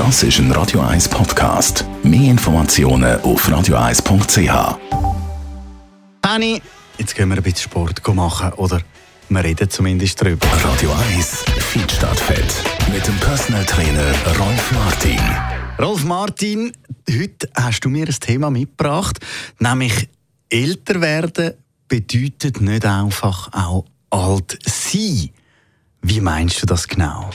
Das ist ein Radio 1 Podcast. Mehr Informationen auf radio1.ch. Anni, jetzt gehen wir ein bisschen Sport machen, oder? Wir reden zumindest drüber. Radio 1 Feed statt Fett. Mit dem Personal Trainer Rolf Martin. Rolf Martin, heute hast du mir ein Thema mitgebracht, nämlich älter werden bedeutet nicht einfach auch alt sein. Wie meinst du das genau?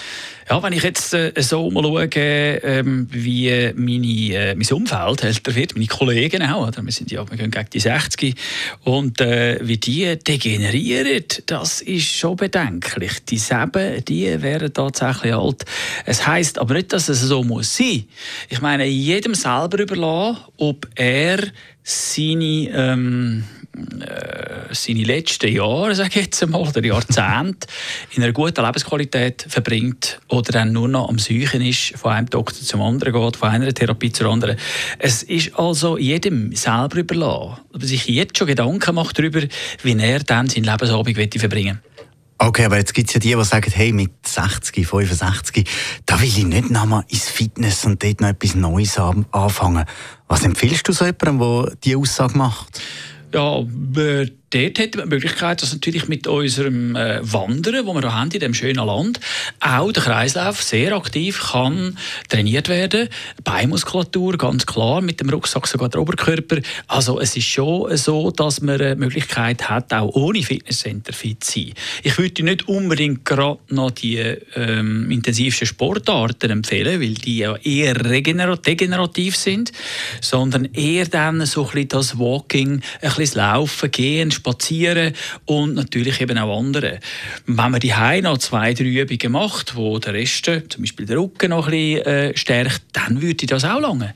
Ja, wenn ich jetzt äh, so mal schaue, ähm, wie meine, äh, mein Umfeld älter wird, meine Kollegen auch, oder? wir sind ja wir gehen gegen die 60 und äh, wie die degenerieren, das ist schon bedenklich. Die Seben, die werden tatsächlich alt. Es heißt aber nicht, dass es so muss sein. Ich meine, jedem selber überlassen, ob er seine ähm, äh, seine letzten Jahre, sage ich jetzt einmal, oder Jahrzehnte in einer guten Lebensqualität verbringt oder dann nur noch am Suchen ist, von einem Doktor zum anderen geht, von einer Therapie zur anderen. Es ist also jedem selber überlassen, aber sich jetzt schon Gedanken macht darüber, wie er dann seinen Lebensabend verbringen will. Okay, aber jetzt gibt es ja die, die sagen, hey, mit 60, 65, da will ich nicht nochmal ins Fitness und dort noch etwas Neues anfangen. Was empfiehlst du so jemandem, der diese Aussage macht? Ja, dort hätten wir die Möglichkeit, dass natürlich mit unserem äh, Wandern, wo wir haben, in diesem schönen Land, auch der Kreislauf sehr aktiv kann trainiert werden. Beinmuskulatur, ganz klar, mit dem Rucksack sogar der Oberkörper. Also es ist schon so, dass man eine Möglichkeit hat, auch ohne Fitnesscenter fit zu sein. Ich würde nicht unbedingt gerade noch die ähm, intensivsten Sportarten empfehlen, weil die ja eher degenerativ sind, sondern eher dann so ein bisschen das Walking, ein bisschen das Laufen, Gehen, Spazieren und natürlich eben auch andere. Wenn man die noch zwei, drei Übungen macht, wo der Rest, zum Beispiel der Rücken noch ein bisschen äh, stärkt, dann würde das auch lange.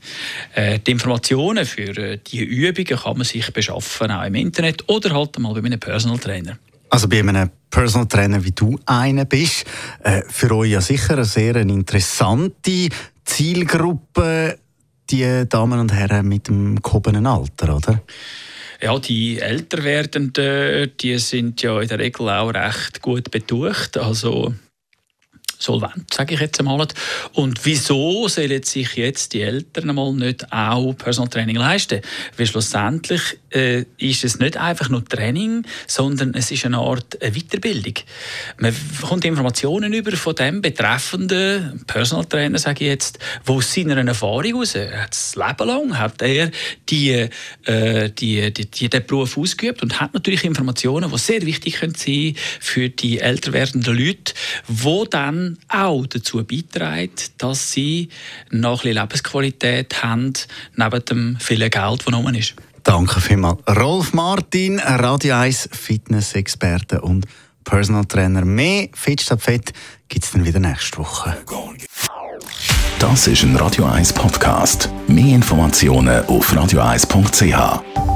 Äh, die Informationen für äh, diese Übungen kann man sich beschaffen, auch im Internet oder halt mal bei einem Personal Trainer. Also bei einem Personal Trainer, wie du einer bist, äh, für euch ja sicher eine sehr interessante Zielgruppe, die Damen und Herren mit dem gehobenen Alter, oder? Ja, die älter werdenden, die sind ja in der Regel auch recht gut betucht. Also solvent, sage ich jetzt einmal. Und wieso sollen sich jetzt die Eltern einmal nicht auch Personal Training leisten? Weil schlussendlich äh, ist es nicht einfach nur Training, sondern es ist eine Art Weiterbildung. Man bekommt Informationen über von dem betreffenden Personal Trainer, sage ich jetzt, wo aus seiner Erfahrung heraus, er hat das Leben lang hat er die, äh, die, die, die, den Beruf ausgeübt und hat natürlich Informationen, die sehr wichtig können sein für die älter werdenden Leute, wo dann auch dazu beiträgt, dass sie noch ein Lebensqualität haben, neben dem vielen Geld, das rum ist. Danke vielmals. Rolf Martin, Radio 1 Fitness-Experte und Personal Trainer. Mehr Fit statt Fett gibt es dann wieder nächste Woche. Das ist ein Radio 1 Podcast. Mehr Informationen auf radio1.ch.